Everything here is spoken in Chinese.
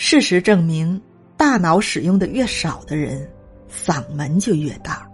事实证明大脑使用的越少的人嗓门就越大。